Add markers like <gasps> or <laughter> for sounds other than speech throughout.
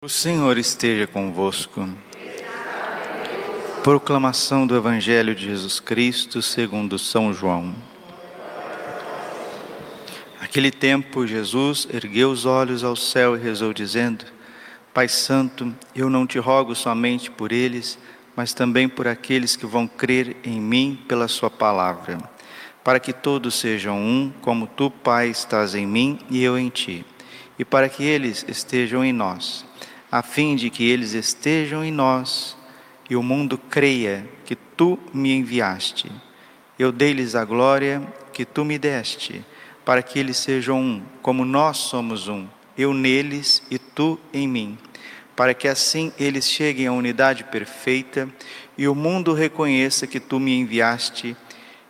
O Senhor esteja convosco. Proclamação do Evangelho de Jesus Cristo segundo São João. Naquele tempo, Jesus ergueu os olhos ao céu e rezou, dizendo: Pai Santo, eu não te rogo somente por eles, mas também por aqueles que vão crer em mim pela Sua palavra, para que todos sejam um, como tu, Pai, estás em mim e eu em ti, e para que eles estejam em nós a fim de que eles estejam em nós e o mundo creia que tu me enviaste. Eu dei-lhes a glória que tu me deste, para que eles sejam um, como nós somos um, eu neles e tu em mim, para que assim eles cheguem à unidade perfeita e o mundo reconheça que tu me enviaste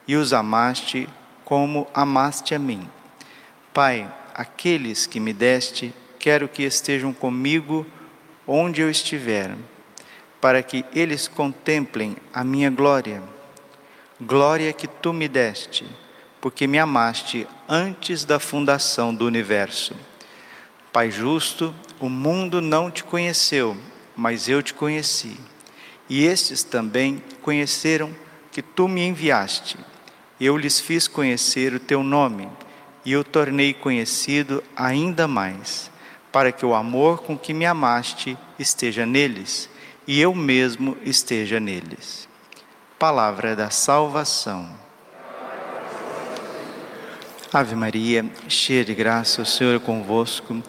e os amaste como amaste a mim. Pai, aqueles que me deste, quero que estejam comigo onde eu estiver, para que eles contemplem a minha glória, glória que tu me deste, porque me amaste antes da fundação do universo. Pai justo, o mundo não te conheceu, mas eu te conheci. E estes também conheceram que tu me enviaste. Eu lhes fiz conhecer o teu nome e o tornei conhecido ainda mais para que o amor com que me amaste esteja neles e eu mesmo esteja neles. Palavra da salvação. Ave Maria, cheia de graça, o Senhor é convosco.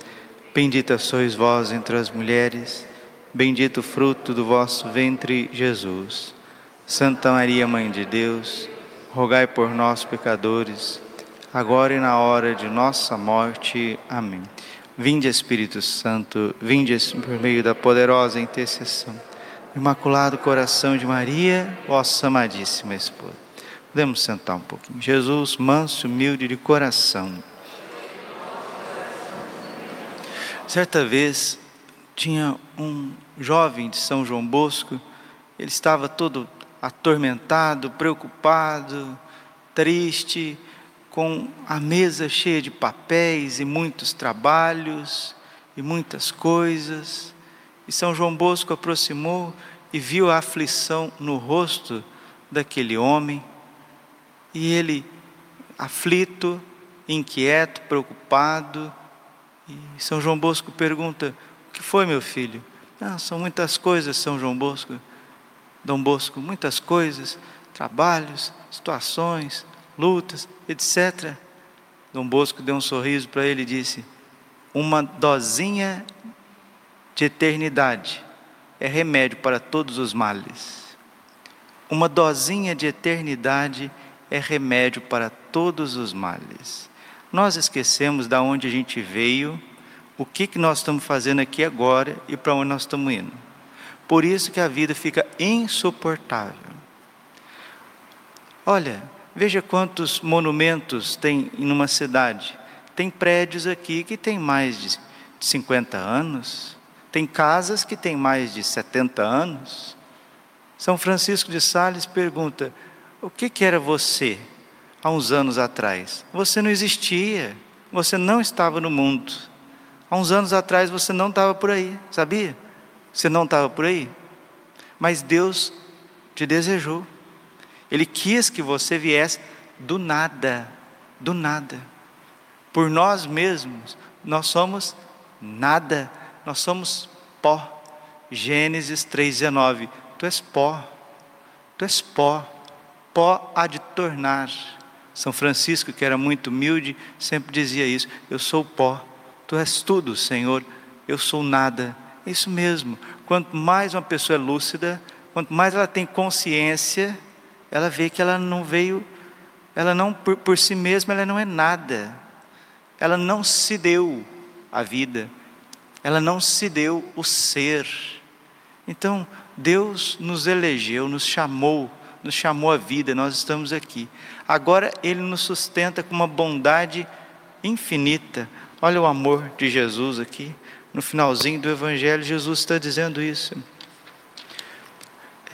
Bendita sois vós entre as mulheres, bendito o fruto do vosso ventre, Jesus. Santa Maria, Mãe de Deus, rogai por nós, pecadores, agora e na hora de nossa morte. Amém. Vinde Espírito Santo, vinde por meio da poderosa intercessão. Imaculado coração de Maria, vossa amadíssima esposa. Podemos sentar um pouquinho. Jesus, manso, humilde de coração. Certa vez tinha um jovem de São João Bosco, ele estava todo atormentado, preocupado, triste, com a mesa cheia de papéis e muitos trabalhos e muitas coisas. E São João Bosco aproximou e viu a aflição no rosto daquele homem. E ele, aflito, inquieto, preocupado, e São João Bosco pergunta: O que foi, meu filho? Ah, são muitas coisas, São João Bosco. Dom Bosco, muitas coisas, trabalhos, situações, lutas, etc. Dom Bosco deu um sorriso para ele e disse: Uma dosinha de eternidade é remédio para todos os males. Uma dosinha de eternidade é remédio para todos os males. Nós esquecemos da onde a gente veio, o que, que nós estamos fazendo aqui agora e para onde nós estamos indo. Por isso que a vida fica insuportável. Olha, Veja quantos monumentos tem em uma cidade. Tem prédios aqui que têm mais de 50 anos, tem casas que têm mais de 70 anos. São Francisco de Sales pergunta: o que, que era você há uns anos atrás? Você não existia, você não estava no mundo. Há uns anos atrás você não estava por aí, sabia? Você não estava por aí. Mas Deus te desejou. Ele quis que você viesse do nada, do nada. Por nós mesmos, nós somos nada, nós somos pó. Gênesis 3,19. Tu és pó, tu és pó, pó há de tornar. São Francisco, que era muito humilde, sempre dizia isso: Eu sou pó, tu és tudo, Senhor, eu sou nada. É isso mesmo. Quanto mais uma pessoa é lúcida, quanto mais ela tem consciência, ela vê que ela não veio, ela não por, por si mesma, ela não é nada. Ela não se deu a vida. Ela não se deu o ser. Então, Deus nos elegeu, nos chamou, nos chamou a vida, nós estamos aqui. Agora Ele nos sustenta com uma bondade infinita. Olha o amor de Jesus aqui. No finalzinho do Evangelho, Jesus está dizendo isso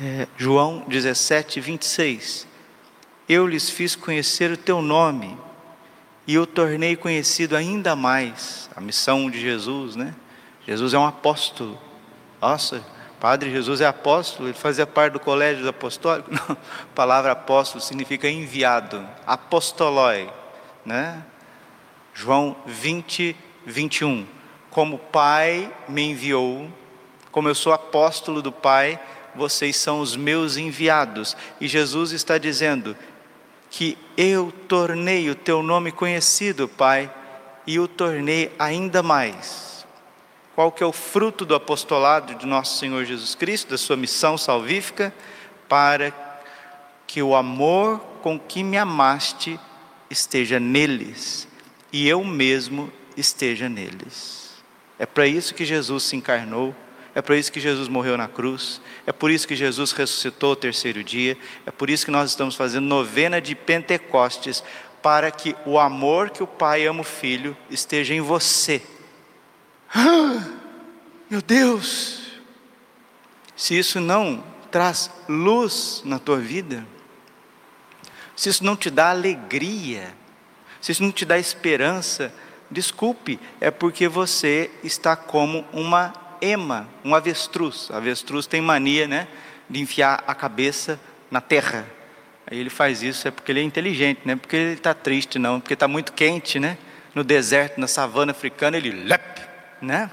é, João 17, 26. Eu lhes fiz conhecer o teu nome e o tornei conhecido ainda mais. A missão de Jesus, né? Jesus é um apóstolo. Nossa, Padre Jesus é apóstolo, ele fazia parte do colégio apostólico. <laughs> Não, a palavra apóstolo significa enviado, apostoloi, né? João 20, 21. Como o Pai me enviou, como eu sou apóstolo do Pai, vocês são os meus enviados. E Jesus está dizendo que eu tornei o teu nome conhecido, Pai, e o tornei ainda mais. Qual que é o fruto do apostolado de nosso Senhor Jesus Cristo, da sua missão salvífica? Para que o amor com que me amaste esteja neles e eu mesmo esteja neles. É para isso que Jesus se encarnou é por isso que Jesus morreu na cruz, é por isso que Jesus ressuscitou o terceiro dia, é por isso que nós estamos fazendo novena de Pentecostes, para que o amor que o Pai ama o Filho esteja em você. Ah, <gasps> meu Deus! Se isso não traz luz na tua vida, se isso não te dá alegria, se isso não te dá esperança, desculpe, é porque você está como uma ema, um avestruz. O avestruz tem mania, né, de enfiar a cabeça na terra. Aí ele faz isso é porque ele é inteligente, né? Porque ele está triste, não, porque está muito quente, né? No deserto, na savana africana, ele lep, né?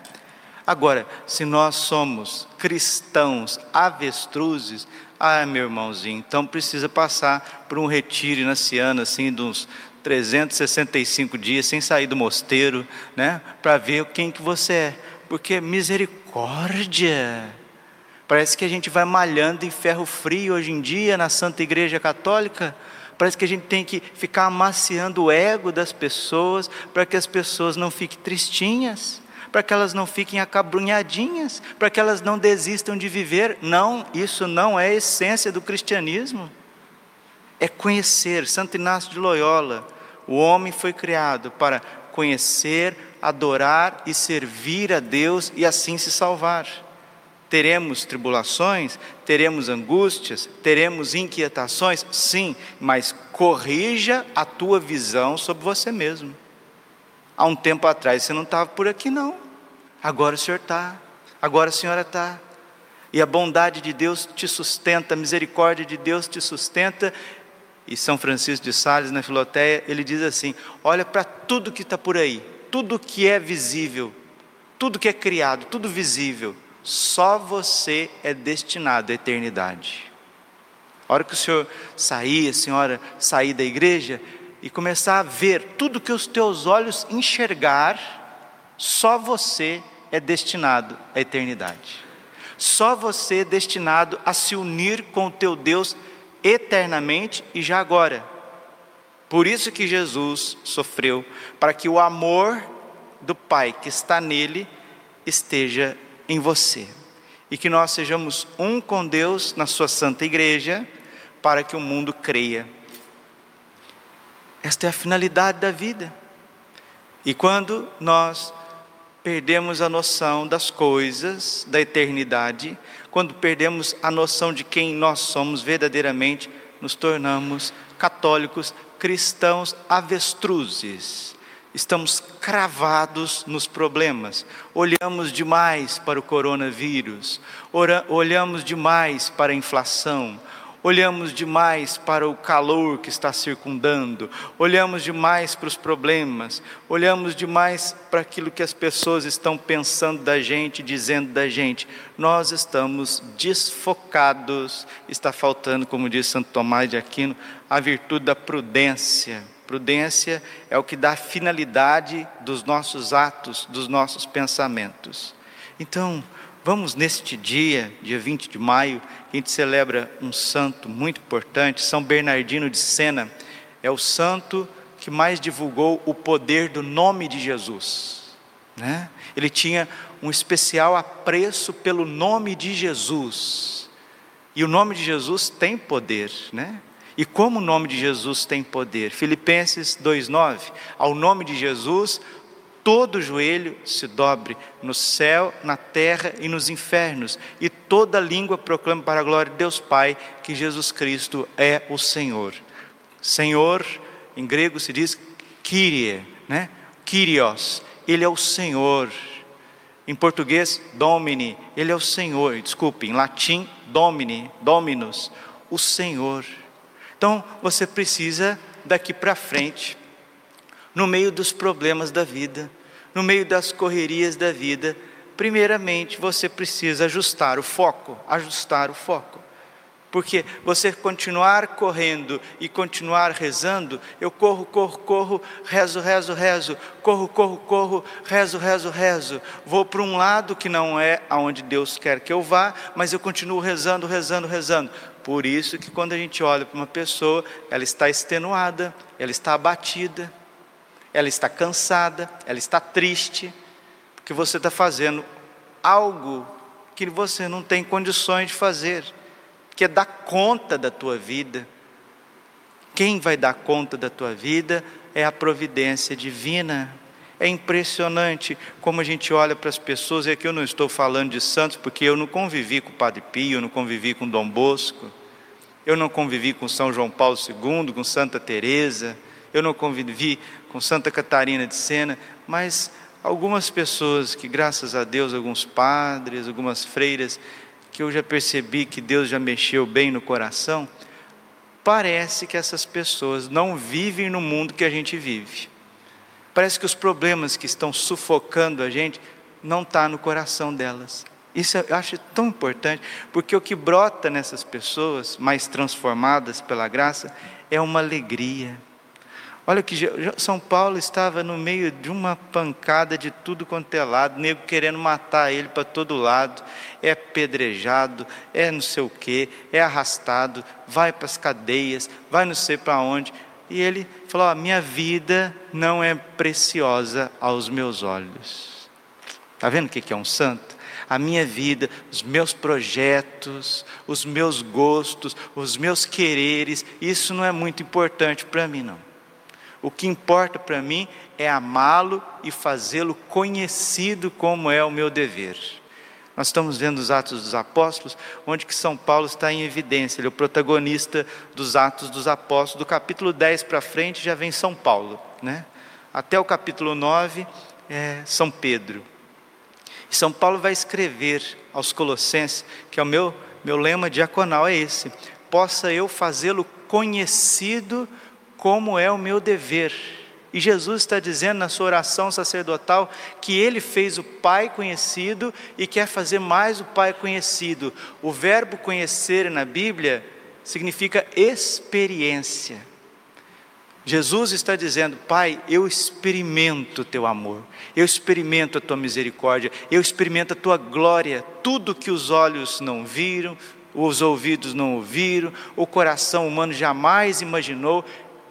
Agora, se nós somos cristãos avestruzes, ah, meu irmãozinho, então precisa passar por um retiro inaciano, assim, de uns 365 dias, sem sair do mosteiro, né? Para ver quem que você é. Porque misericórdia misericórdia. Parece que a gente vai malhando em ferro frio hoje em dia na Santa Igreja Católica. Parece que a gente tem que ficar amaciando o ego das pessoas para que as pessoas não fiquem tristinhas, para que elas não fiquem acabrunhadinhas, para que elas não desistam de viver. Não, isso não é a essência do cristianismo. É conhecer. Santo Inácio de Loyola, o homem foi criado para conhecer, adorar e servir a Deus e assim se salvar. Teremos tribulações, teremos angústias, teremos inquietações, sim, mas corrija a tua visão sobre você mesmo. Há um tempo atrás você não estava por aqui, não. Agora o Senhor está, agora a senhora está. E a bondade de Deus te sustenta, a misericórdia de Deus te sustenta. E São Francisco de Sales, na Filoteia, ele diz assim: olha para tudo que está por aí, tudo que é visível, tudo que é criado, tudo visível, só você é destinado à eternidade. A hora que o senhor sair, a senhora sair da igreja e começar a ver tudo que os teus olhos enxergar, só você é destinado à eternidade. Só você é destinado a se unir com o teu Deus eternamente e já agora. Por isso que Jesus sofreu, para que o amor do Pai que está nele esteja em você. E que nós sejamos um com Deus na sua santa igreja, para que o mundo creia. Esta é a finalidade da vida. E quando nós perdemos a noção das coisas, da eternidade, quando perdemos a noção de quem nós somos verdadeiramente, nos tornamos católicos cristãos avestruzes. Estamos cravados nos problemas, olhamos demais para o coronavírus, olhamos demais para a inflação, olhamos demais para o calor que está circundando, olhamos demais para os problemas, olhamos demais para aquilo que as pessoas estão pensando da gente, dizendo da gente. Nós estamos desfocados, está faltando, como diz Santo Tomás de Aquino, a virtude da prudência. Prudência é o que dá finalidade dos nossos atos, dos nossos pensamentos. Então, Vamos neste dia, dia 20 de maio, a gente celebra um santo muito importante, São Bernardino de Sena. É o santo que mais divulgou o poder do nome de Jesus. Né? Ele tinha um especial apreço pelo nome de Jesus. E o nome de Jesus tem poder, né? E como o nome de Jesus tem poder? Filipenses 2:9. Ao nome de Jesus todo joelho se dobre no céu, na terra e nos infernos, e toda língua proclame para a glória de Deus Pai que Jesus Cristo é o Senhor. Senhor, em grego se diz Kyrie, né? Kyrios, ele é o Senhor. Em português, Domini, ele é o Senhor. Desculpe, em latim, Domini, Dominus, o Senhor. Então, você precisa daqui para frente, no meio dos problemas da vida, no meio das correrias da vida, primeiramente você precisa ajustar o foco, ajustar o foco. Porque você continuar correndo e continuar rezando, eu corro, corro, corro, rezo, rezo, rezo, corro, corro, corro, rezo, rezo, rezo. Vou para um lado que não é aonde Deus quer que eu vá, mas eu continuo rezando, rezando, rezando. Por isso que quando a gente olha para uma pessoa, ela está extenuada, ela está abatida, ela está cansada, ela está triste, porque você está fazendo algo que você não tem condições de fazer que é dar conta da tua vida. Quem vai dar conta da tua vida é a providência divina. É impressionante como a gente olha para as pessoas, e aqui eu não estou falando de santos, porque eu não convivi com o Padre Pio, eu não convivi com Dom Bosco, eu não convivi com São João Paulo II, com Santa Teresa, eu não convivi com Santa Catarina de Sena, mas algumas pessoas que, graças a Deus, alguns padres, algumas freiras, que eu já percebi que Deus já mexeu bem no coração, parece que essas pessoas não vivem no mundo que a gente vive. Parece que os problemas que estão sufocando a gente não está no coração delas. Isso eu acho tão importante, porque o que brota nessas pessoas mais transformadas pela graça é uma alegria Olha que São Paulo estava no meio de uma pancada de tudo quanto é lado, nego querendo matar ele para todo lado, é pedrejado, é não sei o que, é arrastado, vai para as cadeias, vai não sei para onde. E ele falou: a minha vida não é preciosa aos meus olhos. Está vendo o que é um santo? A minha vida, os meus projetos, os meus gostos, os meus quereres, isso não é muito importante para mim, não. O que importa para mim é amá-lo e fazê-lo conhecido como é o meu dever. Nós estamos vendo os Atos dos Apóstolos, onde que São Paulo está em evidência, ele é o protagonista dos Atos dos Apóstolos. Do capítulo 10 para frente já vem São Paulo, né? Até o capítulo 9 é São Pedro. E São Paulo vai escrever aos Colossenses, que é o meu, meu lema diaconal, é esse: possa eu fazê-lo conhecido como é o meu dever. E Jesus está dizendo na sua oração sacerdotal que ele fez o Pai conhecido e quer fazer mais o Pai conhecido. O verbo conhecer na Bíblia significa experiência. Jesus está dizendo: Pai, eu experimento o teu amor, eu experimento a tua misericórdia, eu experimento a tua glória, tudo que os olhos não viram, os ouvidos não ouviram, o coração humano jamais imaginou,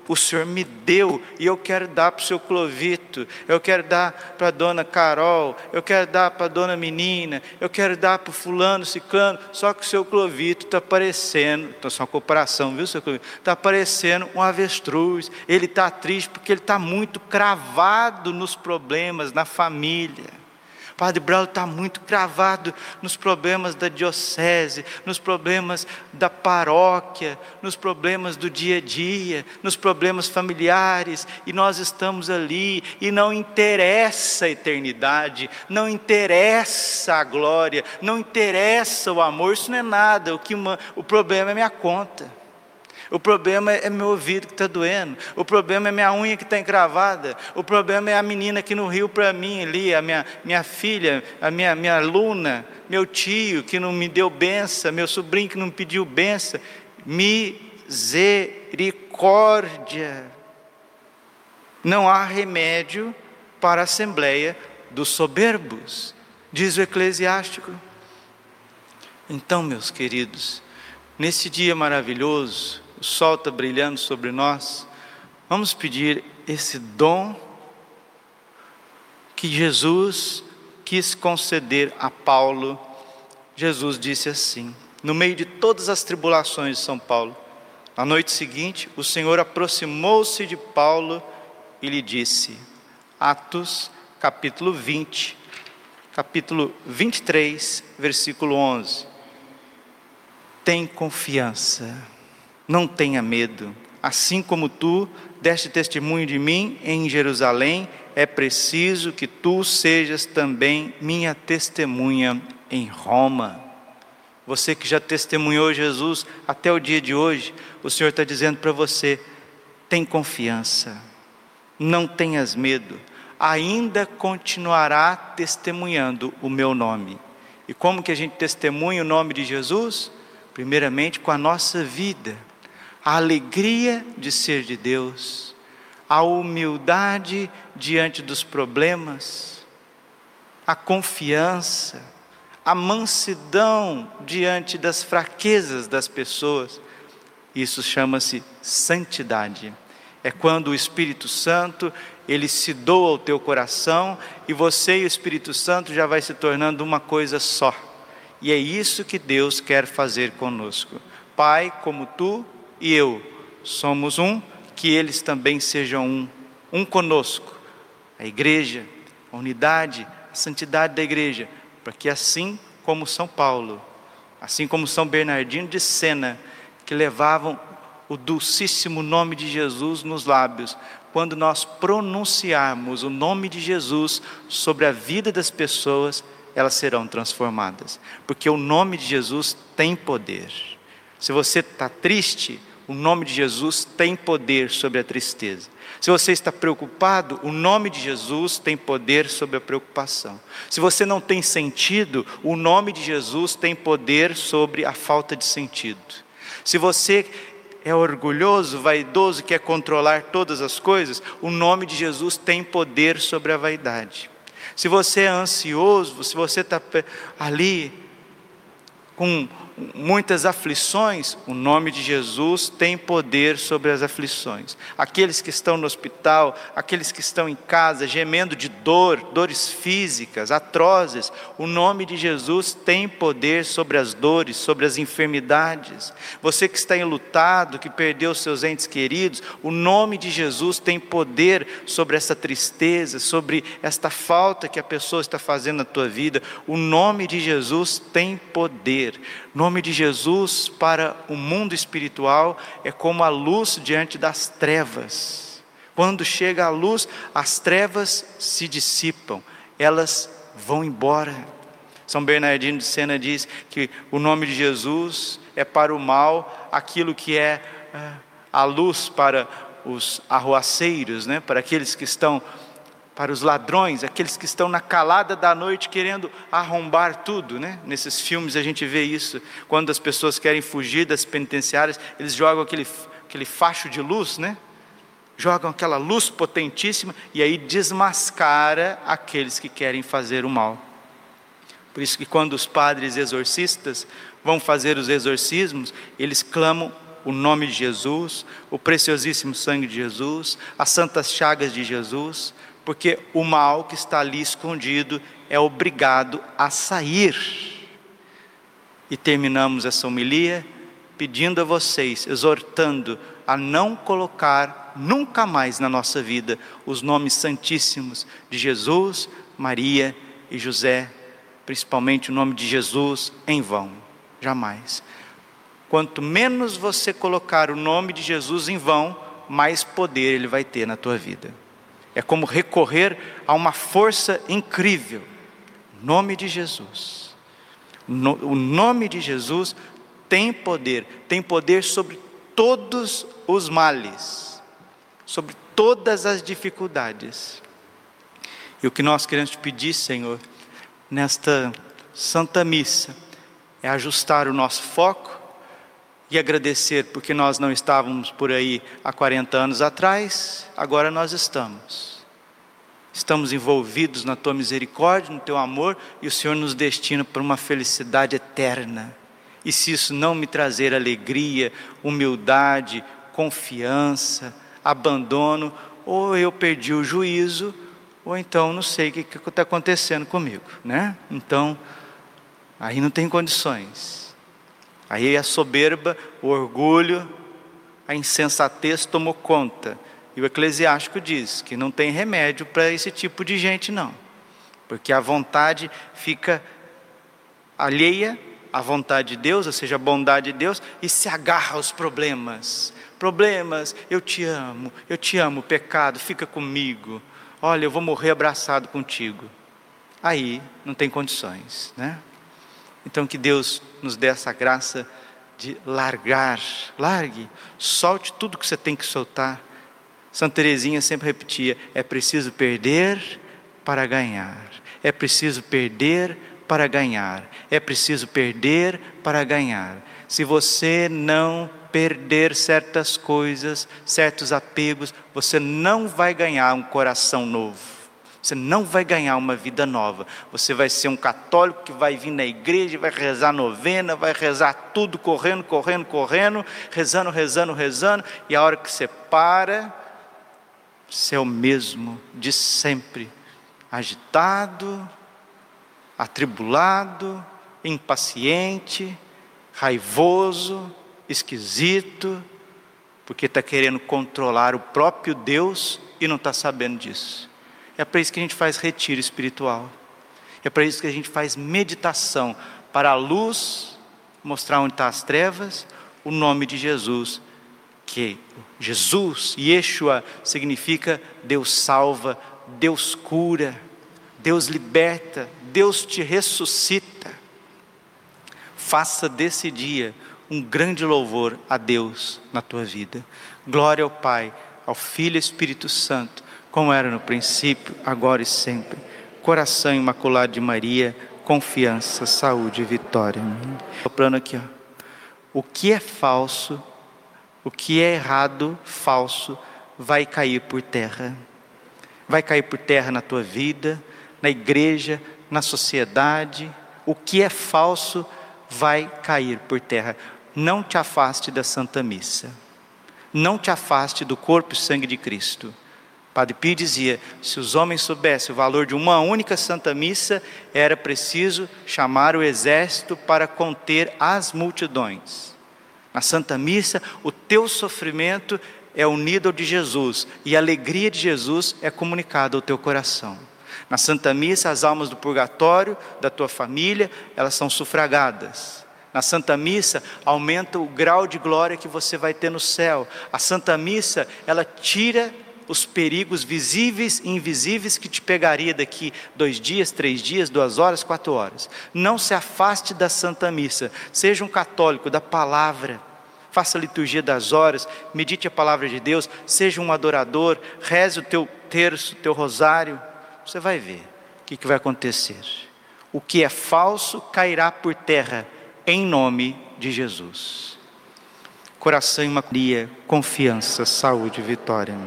o Senhor me deu e eu quero dar para o seu Clovito, eu quero dar para a dona Carol, eu quero dar para a dona Menina, eu quero dar para o fulano, ciclano, só que o seu Clovito está parecendo, então só uma comparação, viu, seu Clovito? Está parecendo um avestruz, ele está triste porque ele está muito cravado nos problemas, na família. Padre Braulio está muito cravado nos problemas da diocese, nos problemas da paróquia, nos problemas do dia a dia, nos problemas familiares, e nós estamos ali, e não interessa a eternidade, não interessa a glória, não interessa o amor, isso não é nada, o, que uma, o problema é minha conta. O problema é meu ouvido que está doendo. O problema é minha unha que está encravada. O problema é a menina que não riu para mim ali, a minha, minha filha, a minha, minha aluna, meu tio que não me deu benção, meu sobrinho que não pediu benção. Misericórdia. Não há remédio para a assembleia dos soberbos, diz o eclesiástico. Então, meus queridos, nesse dia maravilhoso, o sol está brilhando sobre nós, vamos pedir esse dom que Jesus quis conceder a Paulo. Jesus disse assim, no meio de todas as tribulações de São Paulo, na noite seguinte, o Senhor aproximou-se de Paulo e lhe disse, Atos capítulo 20, capítulo 23, versículo 11: Tem confiança não tenha medo, assim como tu deste testemunho de mim em Jerusalém, é preciso que tu sejas também minha testemunha em Roma. Você que já testemunhou Jesus até o dia de hoje, o Senhor está dizendo para você: tem confiança, não tenhas medo, ainda continuará testemunhando o meu nome. E como que a gente testemunha o nome de Jesus? Primeiramente com a nossa vida, a alegria de ser de Deus, a humildade diante dos problemas, a confiança, a mansidão diante das fraquezas das pessoas. Isso chama-se santidade. É quando o Espírito Santo, ele se doa ao teu coração e você e o Espírito Santo já vai se tornando uma coisa só. E é isso que Deus quer fazer conosco. Pai, como tu e eu somos um, que eles também sejam um, um conosco. A igreja, a unidade, a santidade da igreja, para que assim como São Paulo, assim como São Bernardino de Sena, que levavam o dulcíssimo nome de Jesus nos lábios, quando nós pronunciarmos o nome de Jesus sobre a vida das pessoas, elas serão transformadas, porque o nome de Jesus tem poder. Se você está triste, o nome de Jesus tem poder sobre a tristeza. Se você está preocupado, o nome de Jesus tem poder sobre a preocupação. Se você não tem sentido, o nome de Jesus tem poder sobre a falta de sentido. Se você é orgulhoso, vaidoso, quer controlar todas as coisas, o nome de Jesus tem poder sobre a vaidade. Se você é ansioso, se você está ali com muitas aflições, o nome de Jesus tem poder sobre as aflições. Aqueles que estão no hospital, aqueles que estão em casa, gemendo de dor, dores físicas, atrozes, o nome de Jesus tem poder sobre as dores, sobre as enfermidades. Você que está enlutado, que perdeu seus entes queridos, o nome de Jesus tem poder sobre essa tristeza, sobre esta falta que a pessoa está fazendo na tua vida. O nome de Jesus tem poder. Nome de Jesus para o mundo espiritual é como a luz diante das trevas. Quando chega a luz, as trevas se dissipam, elas vão embora. São Bernardino de Sena diz que o nome de Jesus é para o mal aquilo que é, é a luz para os arruaceiros, né? para aqueles que estão para os ladrões, aqueles que estão na calada da noite querendo arrombar tudo, né? Nesses filmes a gente vê isso, quando as pessoas querem fugir das penitenciárias, eles jogam aquele, aquele facho de luz, né? Jogam aquela luz potentíssima e aí desmascara aqueles que querem fazer o mal. Por isso que quando os padres exorcistas vão fazer os exorcismos, eles clamam o nome de Jesus, o preciosíssimo sangue de Jesus, as santas chagas de Jesus, porque o mal que está ali escondido é obrigado a sair. E terminamos essa homilia pedindo a vocês, exortando a não colocar nunca mais na nossa vida os nomes santíssimos de Jesus, Maria e José, principalmente o nome de Jesus, em vão. Jamais. Quanto menos você colocar o nome de Jesus em vão, mais poder ele vai ter na tua vida. É como recorrer a uma força incrível. Nome de Jesus. No, o nome de Jesus tem poder, tem poder sobre todos os males, sobre todas as dificuldades. E o que nós queremos te pedir, Senhor, nesta Santa Missa, é ajustar o nosso foco e agradecer porque nós não estávamos por aí há 40 anos atrás, agora nós estamos. Estamos envolvidos na tua misericórdia, no teu amor e o Senhor nos destina para uma felicidade eterna. E se isso não me trazer alegria, humildade, confiança, abandono, ou eu perdi o juízo, ou então não sei o que está acontecendo comigo, né? Então, aí não tem condições. Aí a soberba, o orgulho, a insensatez tomou conta. E o eclesiástico diz que não tem remédio para esse tipo de gente, não. Porque a vontade fica alheia à vontade de Deus, ou seja, a bondade de Deus, e se agarra aos problemas. Problemas, eu te amo, eu te amo, pecado, fica comigo. Olha, eu vou morrer abraçado contigo. Aí não tem condições, né? Então que Deus nos dê essa graça de largar, largue, solte tudo que você tem que soltar. Santa Teresinha sempre repetia: é preciso perder para ganhar. É preciso perder para ganhar. É preciso perder para ganhar. Se você não perder certas coisas, certos apegos, você não vai ganhar um coração novo. Você não vai ganhar uma vida nova. Você vai ser um católico que vai vir na igreja, vai rezar novena, vai rezar tudo correndo, correndo, correndo, rezando, rezando, rezando, e a hora que você para, você é o mesmo de sempre, agitado, atribulado, impaciente, raivoso, esquisito, porque está querendo controlar o próprio Deus e não está sabendo disso. É para isso que a gente faz retiro espiritual. É para isso que a gente faz meditação para a luz mostrar onde estão tá as trevas, o nome de Jesus, que Jesus, Yeshua, significa Deus salva, Deus cura, Deus liberta, Deus te ressuscita. Faça desse dia um grande louvor a Deus na tua vida. Glória ao Pai, ao Filho e Espírito Santo como era no princípio, agora e sempre. Coração imaculado de Maria, confiança, saúde e vitória. O plano aqui, ó. O que é falso, o que é errado, falso, vai cair por terra. Vai cair por terra na tua vida, na igreja, na sociedade. O que é falso vai cair por terra. Não te afaste da Santa Missa. Não te afaste do corpo e sangue de Cristo. Padre Pio dizia: se os homens soubessem o valor de uma única Santa Missa, era preciso chamar o exército para conter as multidões. Na Santa Missa, o teu sofrimento é unido ao de Jesus e a alegria de Jesus é comunicada ao teu coração. Na Santa Missa, as almas do purgatório, da tua família, elas são sufragadas. Na Santa Missa, aumenta o grau de glória que você vai ter no céu. A Santa Missa, ela tira os perigos visíveis e invisíveis que te pegaria daqui dois dias, três dias, duas horas, quatro horas. Não se afaste da Santa Missa, seja um católico da palavra. Faça a liturgia das horas, medite a palavra de Deus, seja um adorador, reze o teu terço, o teu rosário. Você vai ver o que, vai acontecer. O que é falso cairá por terra, em nome de Jesus. Coração e Maria, confiança, saúde, vitória.